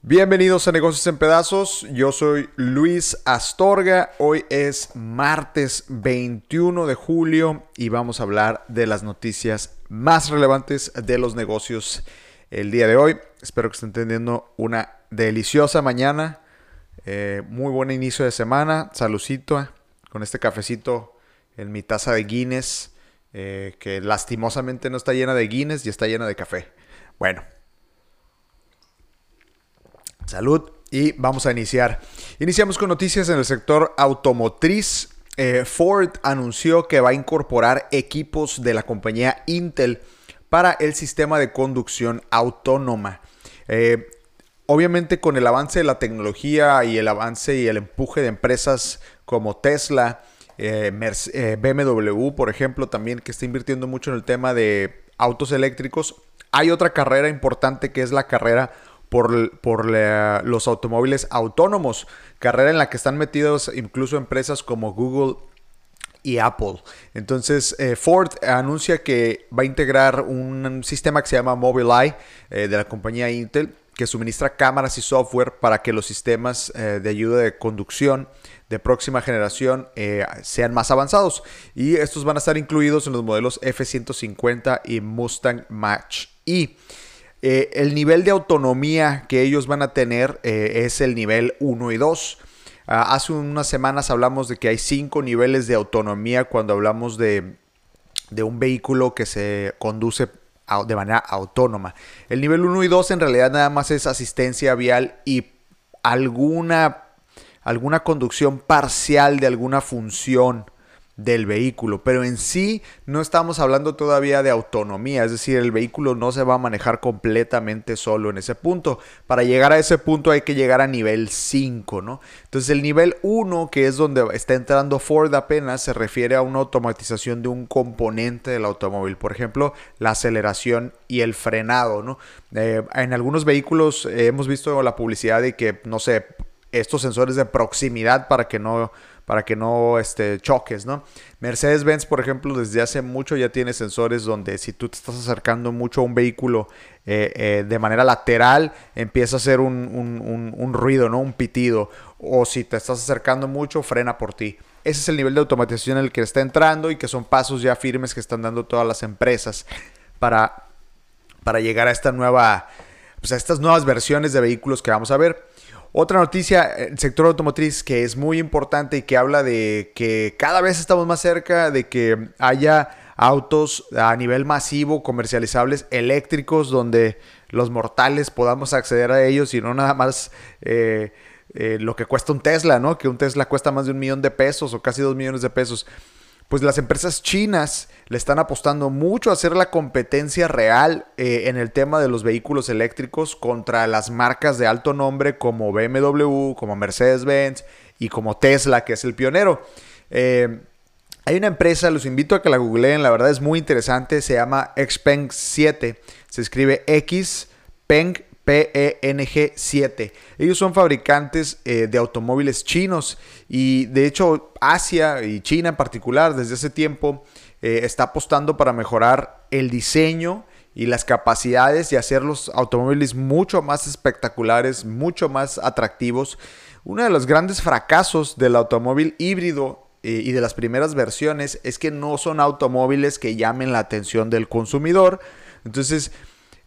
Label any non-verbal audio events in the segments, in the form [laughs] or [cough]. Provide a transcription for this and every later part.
Bienvenidos a Negocios en Pedazos, yo soy Luis Astorga, hoy es martes 21 de julio y vamos a hablar de las noticias más relevantes de los negocios el día de hoy. Espero que estén teniendo una deliciosa mañana, eh, muy buen inicio de semana, salucito eh, con este cafecito en mi taza de Guinness, eh, que lastimosamente no está llena de Guinness y está llena de café. Bueno, Salud. Y vamos a iniciar. Iniciamos con noticias en el sector automotriz. Eh, Ford anunció que va a incorporar equipos de la compañía Intel para el sistema de conducción autónoma. Eh, obviamente con el avance de la tecnología y el avance y el empuje de empresas como Tesla, eh, BMW, por ejemplo, también que está invirtiendo mucho en el tema de autos eléctricos, hay otra carrera importante que es la carrera por, los automóviles autónomos, carrera en la que están metidos incluso empresas como Google y Apple. Entonces, eh, Ford anuncia que va a integrar un sistema que se llama Mobileye eh, de la compañía Intel, que suministra cámaras y software para que los sistemas eh, de ayuda de conducción de próxima generación sean más avanzados. Y estos van a estar incluidos en los modelos F-150 y Mustang Match. Y eh, el nivel de autonomía que ellos van a tener eh, es el nivel 1 y 2. Ah, hace unas semanas hablamos de que hay 5 niveles de autonomía cuando hablamos de, un vehículo que se conduce de manera autónoma. El nivel 1 y 2 en realidad nada más es asistencia vial y alguna, alguna conducción parcial de alguna función del vehículo, pero en sí no estamos hablando todavía de autonomía, es decir, el vehículo no se va a manejar completamente solo en ese punto. Para llegar a ese punto hay que llegar a nivel 5, ¿no? Entonces el nivel 1, que es donde está entrando Ford apenas, se refiere a una automatización de un componente del automóvil, por ejemplo, la aceleración y el frenado, ¿no? Eh, en algunos vehículos eh, hemos visto la publicidad de que, no sé, estos sensores de proximidad para que no para que no este, choques, ¿no? Mercedes-Benz, por ejemplo, desde hace mucho ya tiene sensores donde si tú te estás acercando mucho a un vehículo eh, eh, de manera lateral, empieza a hacer un, ruido, ¿no? Un pitido. O si te estás acercando mucho, frena por ti. Ese es el nivel de automatización en el que está entrando y que son pasos ya firmes que están dando todas las empresas para, para llegar a esta nueva, pues a estas nuevas versiones de vehículos que vamos a ver. Otra noticia, el sector automotriz que es muy importante y que habla de que cada vez estamos más cerca de que haya autos a nivel masivo, comercializables, eléctricos, donde los mortales podamos acceder a ellos y no nada más eh, eh, lo que cuesta un Tesla, ¿no? Que un Tesla cuesta más de un millón de pesos o casi dos millones de pesos pues las empresas chinas le están apostando mucho a hacer la competencia real eh, en el tema de los vehículos eléctricos contra las marcas de alto nombre como BMW, como Mercedes-Benz y como Tesla, que es el pionero. Eh, hay una empresa, los invito a que la googleen, la verdad es muy interesante, se llama Xpeng 7, se escribe X Peng PENG7. Ellos son fabricantes eh, de automóviles chinos y de hecho Asia y China en particular desde hace tiempo eh, está apostando para mejorar el diseño y las capacidades y hacer los automóviles mucho más espectaculares, mucho más atractivos. Uno de los grandes fracasos del automóvil híbrido eh, y de las primeras versiones es que no son automóviles que llamen la atención del consumidor. Entonces,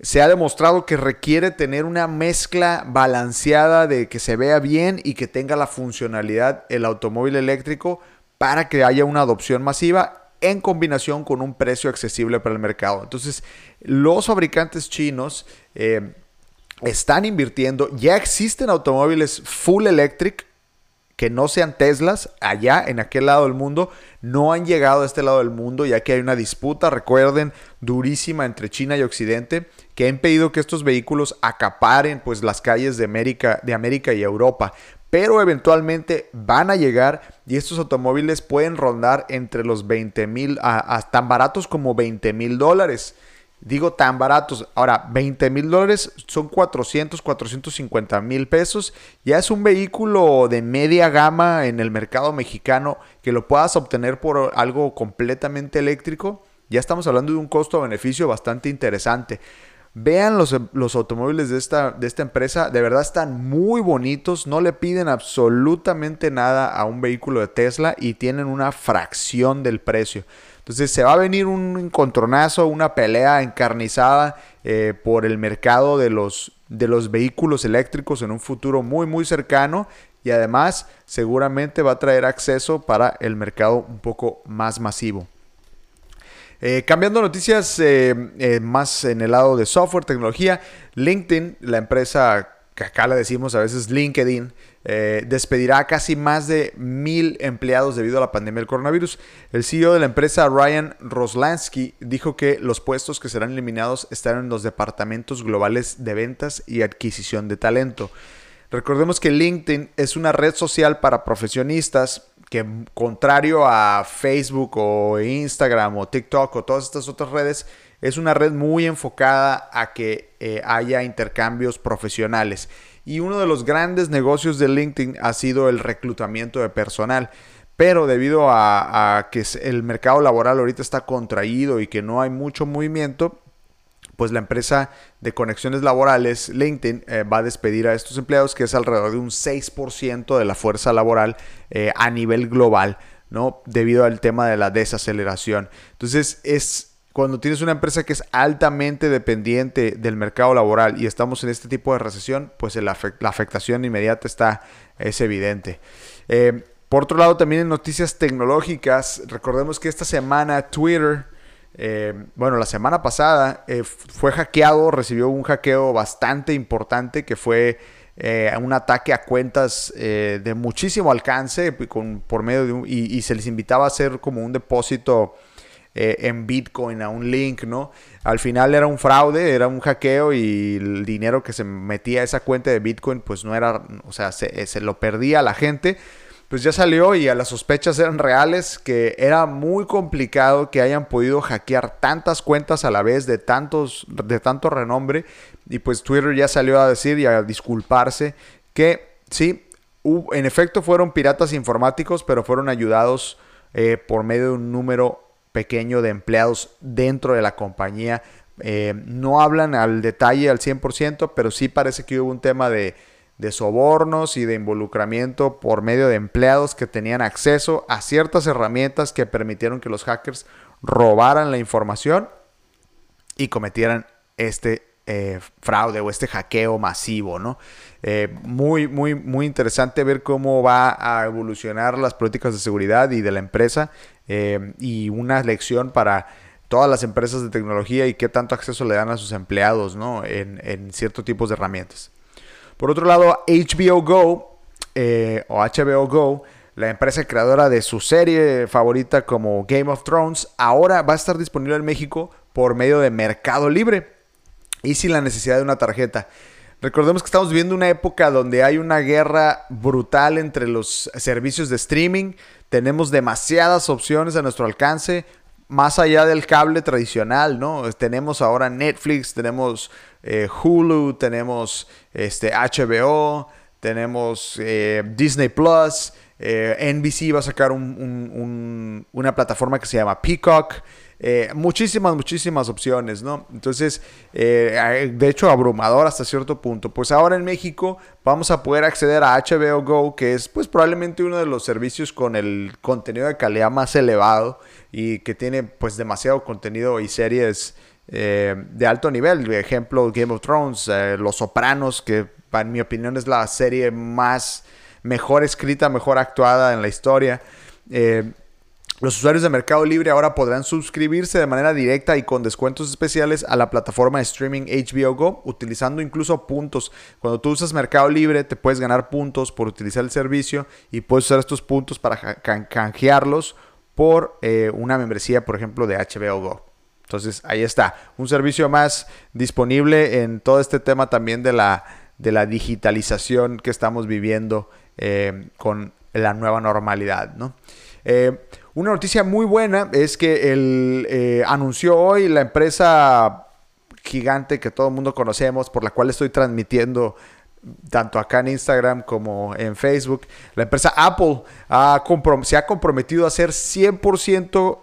se ha demostrado que requiere tener una mezcla balanceada de que se vea bien y que tenga la funcionalidad el automóvil eléctrico para que haya una adopción masiva en combinación con un precio accesible para el mercado. Entonces, los fabricantes chinos eh, están invirtiendo, ya existen automóviles full electric que no sean Teslas allá en aquel lado del mundo no han llegado a este lado del mundo ya que hay una disputa, recuerden, durísima entre China y Occidente que ha impedido que estos vehículos acaparen pues las calles de América, de América y Europa. Pero eventualmente van a llegar y estos automóviles pueden rondar entre los 20 mil, tan baratos como 20 mil dólares. Digo tan baratos. Ahora, 20 mil dólares son 400, 450 mil pesos. Ya es un vehículo de media gama en el mercado mexicano que lo puedas obtener por algo completamente eléctrico. Ya estamos hablando de un costo-beneficio bastante interesante. Vean los, los automóviles de esta, de esta empresa, de verdad están muy bonitos, no le piden absolutamente nada a un vehículo de Tesla y tienen una fracción del precio. Entonces se va a venir un encontronazo, una pelea encarnizada eh, por el mercado de los, de los vehículos eléctricos en un futuro muy muy cercano y además seguramente va a traer acceso para el mercado un poco más masivo. Eh, cambiando noticias eh, más en el lado de software, tecnología, LinkedIn, la empresa que acá le decimos a veces LinkedIn, despedirá casi más de mil empleados debido a la pandemia del coronavirus. El CEO de la empresa, Ryan Roslansky, dijo que los puestos que serán eliminados estarán en los departamentos globales de ventas y adquisición de talento. Recordemos que LinkedIn es una red social para profesionistas que contrario a Facebook o Instagram o TikTok o todas estas otras redes, es una red muy enfocada a que eh, haya intercambios profesionales. Y uno de los grandes negocios de LinkedIn ha sido el reclutamiento de personal. Pero debido a, que el mercado laboral ahorita está contraído y que no hay mucho movimiento, pues la empresa de conexiones laborales, LinkedIn, eh, va a despedir a estos empleados, que es alrededor de un 6% de la fuerza laboral eh, a nivel global, ¿no? Debido al tema de la desaceleración. Entonces, es cuando tienes una empresa que es altamente dependiente del mercado laboral y estamos en este tipo de recesión, pues la afectación inmediata está, es evidente. Eh, por otro lado, también en noticias tecnológicas, recordemos que esta semana Twitter eh, bueno, la semana pasada eh, fue hackeado, recibió un hackeo bastante importante que fue un ataque a cuentas de muchísimo alcance con, por medio y, se les invitaba a hacer como un depósito en Bitcoin a un link, ¿no? Al final era un fraude, era un hackeo y el dinero que se metía a esa cuenta de Bitcoin pues no era, o sea, se, se lo perdía la gente pues ya salió y a las sospechas eran reales que era muy complicado que hayan podido hackear tantas cuentas a la vez de tantos de tanto renombre y pues Twitter ya salió a decir y a disculparse que sí en efecto fueron piratas informáticos pero fueron ayudados eh, por medio de un número pequeño de empleados dentro de la compañía. Eh, no hablan al detalle al 100% pero sí parece que hubo un tema de de sobornos y de involucramiento por medio de empleados que tenían acceso a ciertas herramientas que permitieron que los hackers robaran la información y cometieran este eh, fraude o este hackeo masivo, ¿no? Eh, muy, muy, muy interesante ver cómo va a evolucionar las políticas de seguridad y de la empresa eh, y una lección para todas las empresas de tecnología y qué tanto acceso le dan a sus empleados, ¿no? En, en ciertos tipos de herramientas. Por otro lado, HBO Go o HBO Go, la empresa creadora de su serie favorita como Game of Thrones, ahora va a estar disponible en México por medio de Mercado Libre y sin la necesidad de una tarjeta. Recordemos que estamos viviendo una época donde hay una guerra brutal entre los servicios de streaming. Tenemos demasiadas opciones a nuestro alcance, más allá del cable tradicional, ¿no? Tenemos ahora Netflix, tenemos eh, Hulu, tenemos este, HBO, tenemos eh, Disney Plus, eh, NBC va a sacar una plataforma que se llama Peacock. Muchísimas, muchísimas opciones, ¿no? Entonces, de hecho, abrumador hasta cierto punto. Pues ahora en México vamos a poder acceder a HBO Go, que es pues probablemente uno de los servicios con el contenido de calidad más elevado y que tiene pues demasiado contenido y series eh, de alto nivel. Por ejemplo, Game of Thrones, eh, Los Sopranos, que en mi opinión es la serie más mejor escrita, mejor actuada en la historia. Eh, los usuarios de Mercado Libre ahora podrán suscribirse de manera directa y con descuentos especiales a la plataforma de streaming HBO Go, utilizando incluso puntos. Cuando tú usas Mercado Libre, te puedes ganar puntos por utilizar el servicio y puedes usar estos puntos para canjearlos por una membresía, por ejemplo, de HBO Go. Entonces, ahí está. Un servicio más disponible en todo este tema también de la, de la digitalización que estamos viviendo eh, con la nueva normalidad. ¿no? Eh, una noticia muy buena es que el, eh, anunció hoy la empresa gigante que todo el mundo conocemos, por la cual estoy transmitiendo tanto acá en Instagram como en Facebook. La empresa Apple se ha comprometido a ser 100%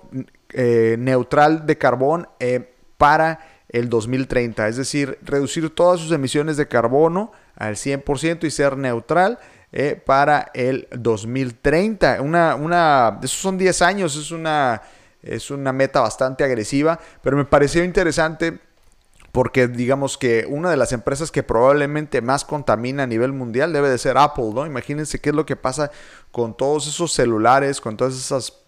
eh, neutral de carbón eh, para el 2030, es decir, reducir todas sus emisiones de carbono al 100% y ser neutral eh, para el 2030. Una, una, esos son 10 años, es una, es una meta bastante agresiva, pero me pareció interesante porque digamos que una de las empresas que probablemente más contamina a nivel mundial debe de ser Apple, ¿no? Imagínense qué es lo que pasa con todos esos celulares, con todas esas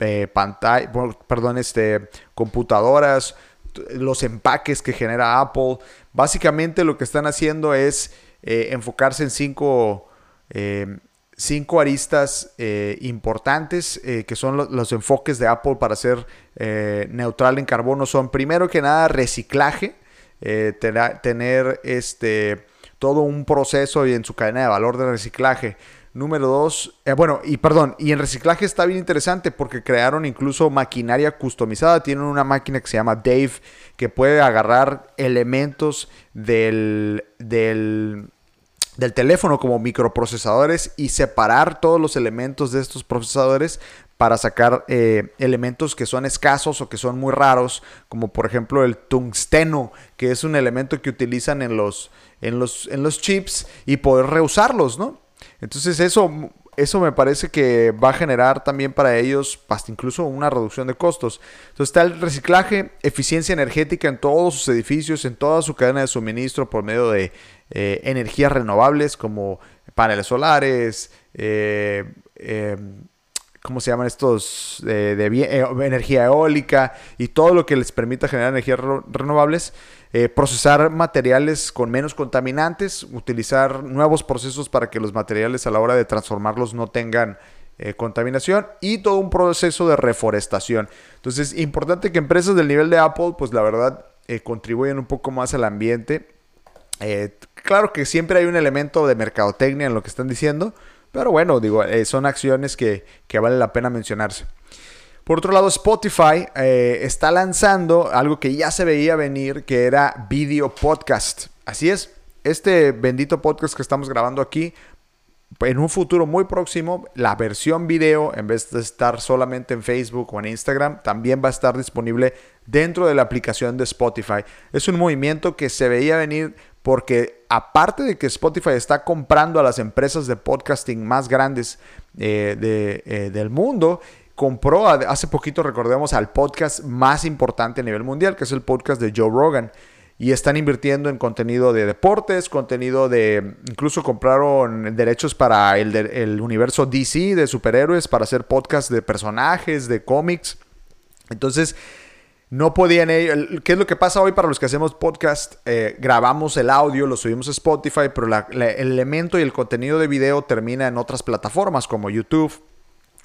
eh, pantallas, perdón, este, computadoras, los empaques que genera Apple. Básicamente lo que están haciendo es eh, enfocarse en cinco, eh, cinco aristas importantes que son los enfoques de Apple para ser neutral en carbono. Son primero que nada reciclaje eh, tener este, todo un proceso y en su cadena de valor de reciclaje. Número dos, eh, bueno, y perdón, y en reciclaje está bien interesante porque crearon incluso maquinaria customizada. Tienen una máquina que se llama Dave que puede agarrar elementos del, del, del teléfono como microprocesadores y separar todos los elementos de estos procesadores para sacar eh, elementos que son escasos o que son muy raros, como por ejemplo el tungsteno, que es un elemento que utilizan en los, en los, en los chips y poder reusarlos, ¿no? Entonces eso, eso me parece que va a generar también para ellos hasta incluso una reducción de costos. Entonces está el reciclaje, eficiencia energética en todos sus edificios, en toda su cadena de suministro por medio de eh, energías renovables como paneles solares, eh, ¿cómo se llaman estos? de eh, energía eólica y todo lo que les permita generar energías renovables. Eh, procesar materiales con menos contaminantes, utilizar nuevos procesos para que los materiales a la hora de transformarlos no tengan eh, contaminación y todo un proceso de reforestación. Entonces, importante que empresas del nivel de Apple, pues la verdad, contribuyan un poco más al ambiente. claro que siempre hay un elemento de mercadotecnia en lo que están diciendo, pero bueno, digo, eh, son acciones que, que vale la pena mencionarse. Por otro lado, Spotify eh, está lanzando algo que ya se veía venir, que era video podcast. Así es, este bendito podcast que estamos grabando aquí, en un futuro muy próximo, la versión video, en vez de estar solamente en Facebook o en Instagram, también va a estar disponible dentro de la aplicación de Spotify. Es un movimiento que se veía venir porque aparte de que Spotify está comprando a las empresas de podcasting más grandes eh, eh, del mundo, compró hace poquito, recordemos, al podcast más importante a nivel mundial, que es el podcast de Joe Rogan. Y están invirtiendo en contenido de deportes, contenido de... Incluso compraron derechos para el, universo DC de superhéroes, para hacer podcasts de personajes, de cómics. Entonces, no podían ellos. ¿Qué es lo que pasa hoy para los que hacemos podcast? Eh, grabamos el audio, lo subimos a Spotify, pero el elemento y el contenido de video termina en otras plataformas como YouTube,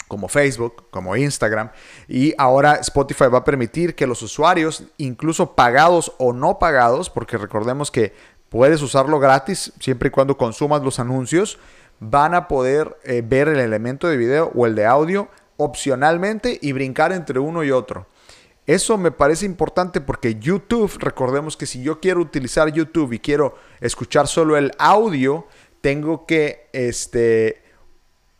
como Facebook, como Instagram. Y ahora Spotify va a permitir que los usuarios, incluso pagados o no pagados, porque recordemos que puedes usarlo gratis siempre y cuando consumas los anuncios, van a poder eh, ver el elemento de video o el de audio opcionalmente y brincar entre uno y otro. Eso me parece importante porque YouTube, recordemos que si yo quiero utilizar YouTube y quiero escuchar solo el audio, tengo que este,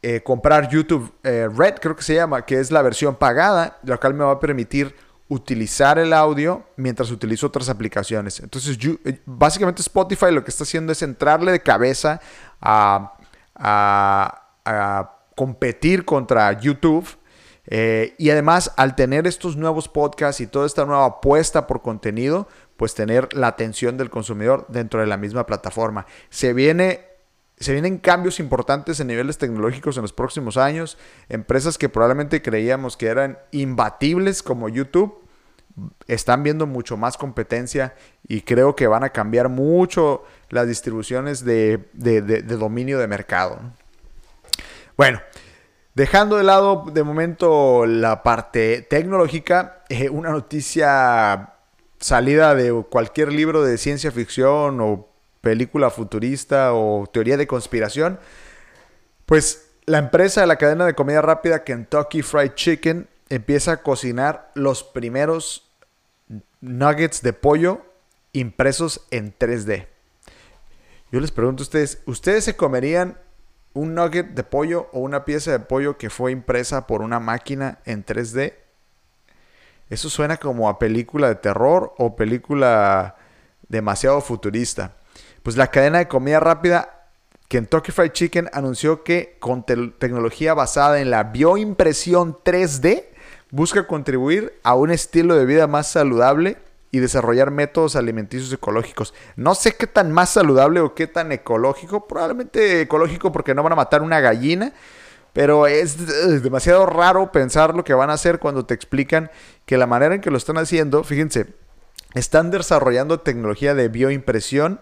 eh, comprar YouTube eh, Red, creo que se llama, que es la versión pagada, lo cual me va a permitir utilizar el audio mientras utilizo otras aplicaciones. Entonces, eh, básicamente Spotify lo que está haciendo es entrarle de cabeza a, a competir contra YouTube y además, al tener estos nuevos podcasts y toda esta nueva apuesta por contenido, pues tener la atención del consumidor dentro de la misma plataforma. Se, viene, se vienen cambios importantes en niveles tecnológicos en los próximos años. Empresas que probablemente creíamos que eran imbatibles como YouTube están viendo mucho más competencia y creo que van a cambiar mucho las distribuciones de, dominio de mercado. Bueno, Dejando de lado de momento la parte tecnológica, eh, una noticia salida de cualquier libro de ciencia ficción o película futurista o teoría de conspiración, pues la empresa de la cadena de comida rápida Kentucky Fried Chicken empieza a cocinar los primeros nuggets de pollo impresos en 3D. Yo les pregunto a ustedes, ¿ustedes se comerían un nugget de pollo o una pieza de pollo que fue impresa por una máquina en 3D? Eso suena como a película de terror o película demasiado futurista. Pues la cadena de comida rápida Kentucky Fried Chicken anunció que con tecnología basada en la bioimpresión 3D busca contribuir a un estilo de vida más saludable y desarrollar métodos alimenticios ecológicos. No sé qué tan más saludable o qué tan ecológico, probablemente ecológico porque no van a matar una gallina, pero es demasiado raro pensar lo que van a hacer cuando te explican que la manera en que lo están haciendo, fíjense, están desarrollando tecnología de bioimpresión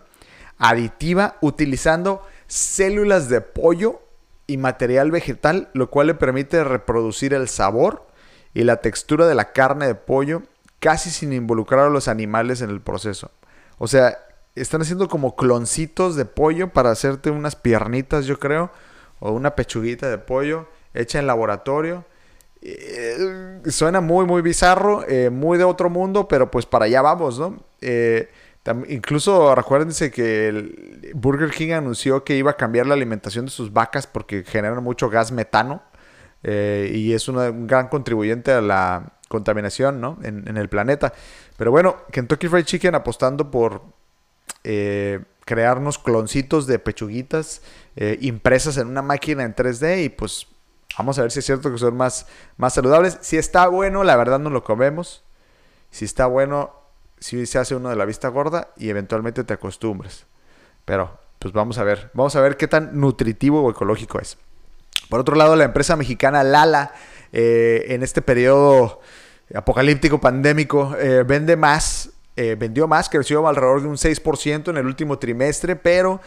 aditiva utilizando células de pollo y material vegetal, lo cual le permite reproducir el sabor y la textura de la carne de pollo casi sin involucrar a los animales en el proceso. O sea, están haciendo como cloncitos de pollo para hacerte unas piernitas, yo creo, o una pechuguita de pollo hecha en laboratorio. Eh, suena muy, muy bizarro, eh, muy de otro mundo, pero pues para allá vamos, ¿no? Eh, incluso recuérdense que el Burger King anunció que iba a cambiar la alimentación de sus vacas porque generan mucho gas metano eh, y es un gran contribuyente a la contaminación ¿no? en, el planeta. Pero bueno, Kentucky Fried Chicken apostando por eh, crearnos cloncitos de pechuguitas eh, impresas en una máquina en 3D y pues vamos a ver si es cierto que son más, más saludables. Si está bueno, la verdad no lo comemos. Si está bueno, si se hace uno de la vista gorda y eventualmente te acostumbres. Pero, pues vamos a ver. Vamos a ver qué tan nutritivo o ecológico es. Por otro lado, la empresa mexicana Lala, eh, en este periodo apocalíptico, pandémico, eh, vende más, eh, vendió más, creció alrededor de un 6% en el último trimestre, pero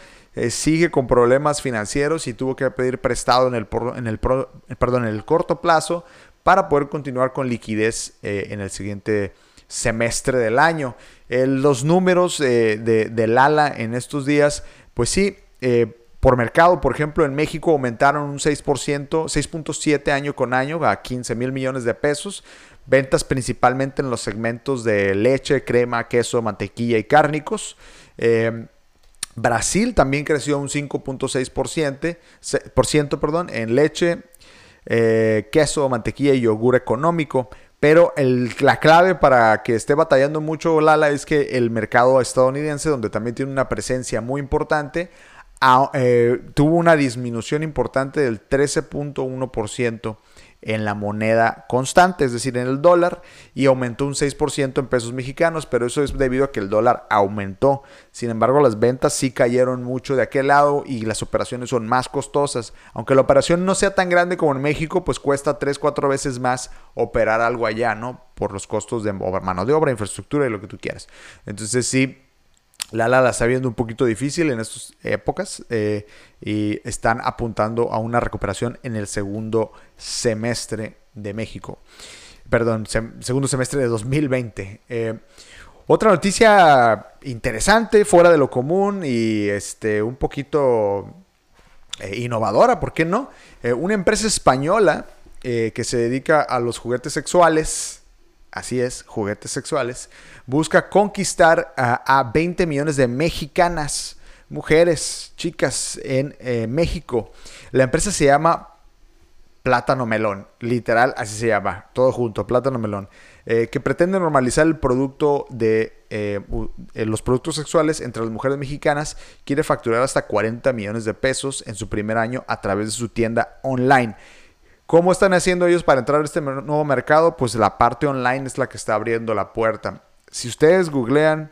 sigue con problemas financieros y tuvo que pedir prestado en el, en el, perdón, en el corto plazo para poder continuar con liquidez en el siguiente semestre del año. los números de, del ALA en estos días, pues sí, eh, por mercado, por ejemplo, en México aumentaron un 6%, 6.7 año con año a 15 mil millones de pesos. Ventas principalmente en los segmentos de leche, crema, queso, mantequilla y cárnicos. Eh, Brasil también creció un 5.6% perdón, en leche, eh, queso, mantequilla y yogur económico. Pero la clave para que esté batallando mucho Lala es que el mercado estadounidense, donde también tiene una presencia muy importante, eh, tuvo una disminución importante del 13.1% en la moneda constante, es decir, en el dólar, y aumentó un 6% en pesos mexicanos, pero eso es debido a que el dólar aumentó. Sin embargo, las ventas sí cayeron mucho de aquel lado y las operaciones son más costosas. Aunque la operación no sea tan grande como en México, pues cuesta 3, 4 veces más operar algo allá, ¿no? Por los costos de mano de obra, infraestructura y lo que tú quieras. Entonces sí, Lala la está viendo un poquito difícil en estas épocas eh, y están apuntando a una recuperación en el segundo semestre de México. Perdón, segundo semestre de 2020. Eh, otra noticia interesante, fuera de lo común y este, un poquito eh, innovadora, ¿por qué no? una empresa española que se dedica a los juguetes sexuales así es, juguetes sexuales, busca conquistar a, 20 millones de mexicanas, mujeres, chicas en eh, México. La empresa se llama Plátano Melón, literal así se llama, todo junto, Plátano Melón, eh, que pretende normalizar el producto de eh, los productos sexuales entre las mujeres mexicanas, quiere facturar hasta 40 millones de pesos en su primer año a través de su tienda online. ¿Cómo están haciendo ellos para entrar a este nuevo mercado? Pues la parte online es la que está abriendo la puerta. Si ustedes googlean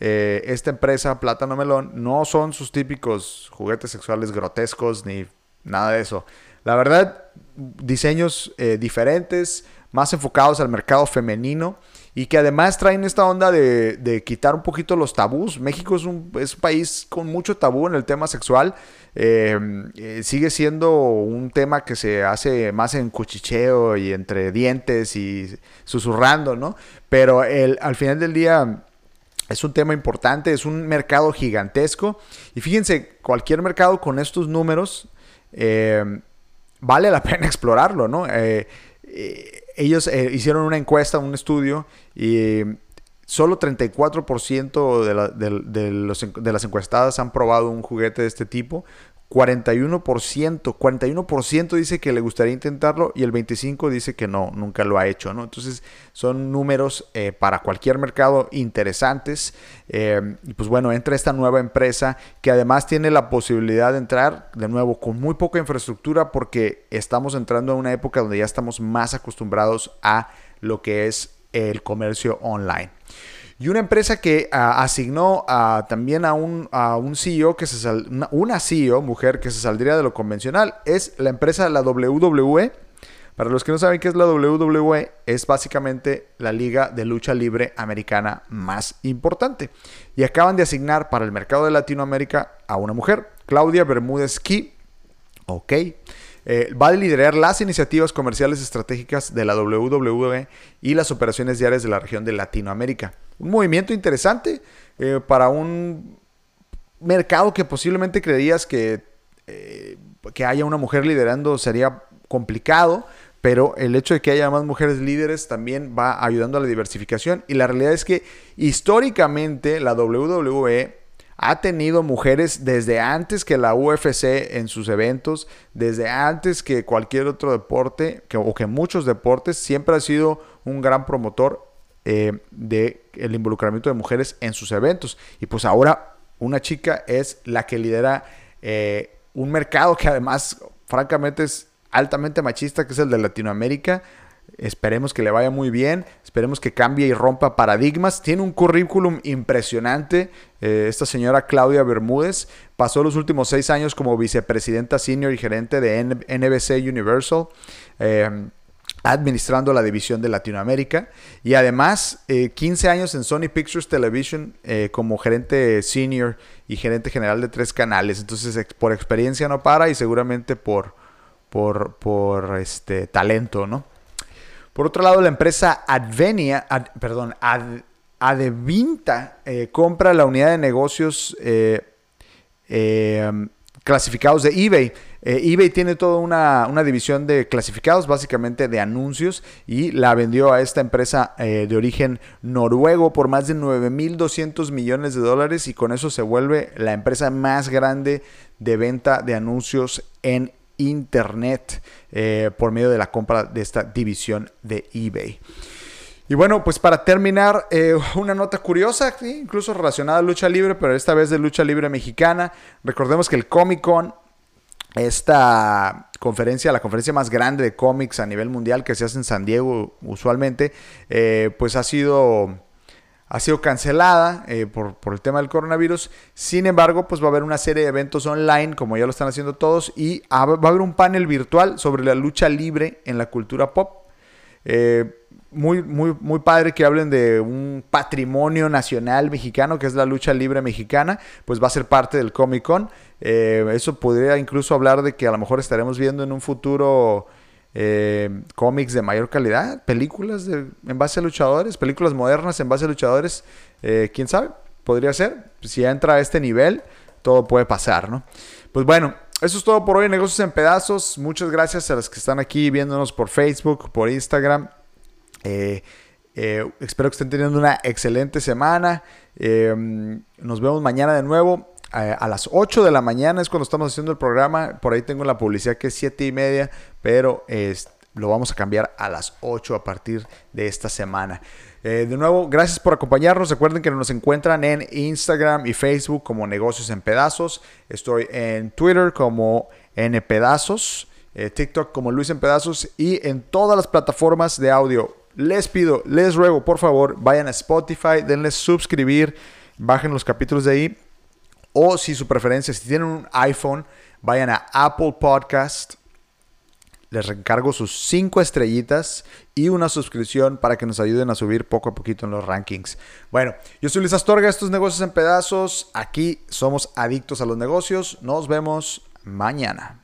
eh, esta empresa, Plátano Melón, no son sus típicos juguetes sexuales grotescos ni nada de eso. La verdad, diseños eh, diferentes, más enfocados al mercado femenino y que además traen esta onda de, quitar un poquito los tabús. México es un, país con mucho tabú en el tema sexual. Eh, eh, sigue siendo un tema que se hace más en cuchicheo y entre dientes y susurrando, ¿no? Pero el, al final del día es un tema importante, es un mercado gigantesco. Y fíjense, cualquier mercado con estos números eh, vale la [laughs] pena explorarlo, ¿no? Ellos hicieron una encuesta, un estudio y solo 34% de, de las encuestadas han probado un juguete de este tipo, 41%, 41% dice que le gustaría intentarlo y el 25% dice que no, nunca lo ha hecho, ¿no? Entonces son números eh, para cualquier mercado interesantes. Eh, y pues bueno, entra esta nueva empresa que además tiene la posibilidad de entrar de nuevo con muy poca infraestructura porque estamos entrando en una época donde ya estamos más acostumbrados a lo que es el comercio online. Y una empresa que ah, asignó ah, también a un, CEO, que se una, CEO, mujer, que se saldría de lo convencional, es la empresa la WWE. Para los que no saben qué es la WWE, es básicamente la liga de lucha libre americana más importante. Y acaban de asignar para el mercado de Latinoamérica a una mujer, Claudia Bermúdez Key. Ok. Eh, va a liderar las iniciativas comerciales estratégicas de la WWE y las operaciones diarias de la región de Latinoamérica. Un movimiento interesante eh, para un mercado que posiblemente creerías que, eh, que haya una mujer liderando sería complicado, pero el hecho de que haya más mujeres líderes también va ayudando a la diversificación. Y la realidad es que históricamente la WWE ha tenido mujeres desde antes que la UFC en sus eventos, desde antes que cualquier otro deporte que, o que muchos deportes, siempre ha sido un gran promotor eh, del involucramiento de mujeres en sus eventos. Y pues ahora una chica es la que lidera eh, un mercado que además francamente es altamente machista, que es el de Latinoamérica. Esperemos que le vaya muy bien, esperemos que cambie y rompa paradigmas. Tiene un currículum impresionante. Eh, esta señora Claudia Bermúdez pasó los últimos seis años como vicepresidenta senior y gerente de NBC Universal administrando la división de Latinoamérica y además 15 eh, años en Sony Pictures Television eh, como gerente senior y gerente general de tres canales. Entonces por experiencia no para y seguramente por, por, por este, talento, ¿no? Por otro lado, la empresa Advenia, perdón, Adevinta eh, compra la unidad de negocios clasificados de eBay. Eh, eBay tiene toda una, división de clasificados, básicamente de anuncios, y la vendió a esta empresa eh, de origen noruego por más de 9.200 millones de dólares y con eso se vuelve la empresa más grande de venta de anuncios en Internet eh, por medio de la compra de esta división de eBay. Y bueno, pues para terminar, una nota curiosa, incluso relacionada a lucha libre, pero esta vez de lucha libre mexicana. Recordemos que el Comic Con esta conferencia, la conferencia más grande de cómics a nivel mundial que se hace en San Diego usualmente, eh, pues ha sido, ha sido cancelada eh, por, el tema del coronavirus. Sin embargo, pues va a haber una serie de eventos online, como ya lo están haciendo todos, y va a haber un panel virtual sobre la lucha libre en la cultura pop. Eh, muy, muy, muy padre que hablen de un patrimonio nacional mexicano, que es la lucha libre mexicana, pues va a ser parte del Comic Con. Eh, eso podría incluso hablar de que a lo mejor estaremos viendo en un futuro eh, cómics de mayor calidad, películas en base a luchadores, películas modernas en base a luchadores, eh, quién sabe, podría ser. Si entra a este nivel, todo puede pasar, ¿no? Pues bueno, eso es todo por hoy, Negocios en Pedazos. Muchas gracias a los que están aquí viéndonos por Facebook, por Instagram. Espero que estén teniendo una excelente semana. nos vemos mañana de nuevo a las 8 de la mañana es cuando estamos haciendo el programa. Por ahí tengo la publicidad que es 7 y media, pero lo vamos a cambiar a las 8 a partir de esta semana. Eh, de nuevo, gracias por acompañarnos. Recuerden que nos encuentran en Instagram y Facebook como Negocios en Pedazos. Estoy en Twitter como N Pedazos, eh, TikTok como Luis en Pedazos y en todas las plataformas de audio. Les pido, les ruego, por favor, vayan a Spotify, denle suscribir, bajen los capítulos de ahí o si su preferencia, si tienen un iPhone, vayan a Apple Podcast. Les recargo sus cinco estrellitas y una suscripción para que nos ayuden a subir poco a poquito en los rankings. Bueno, yo soy Luis Astorga, estos negocios en pedazos. Aquí somos adictos a los negocios. Nos vemos mañana.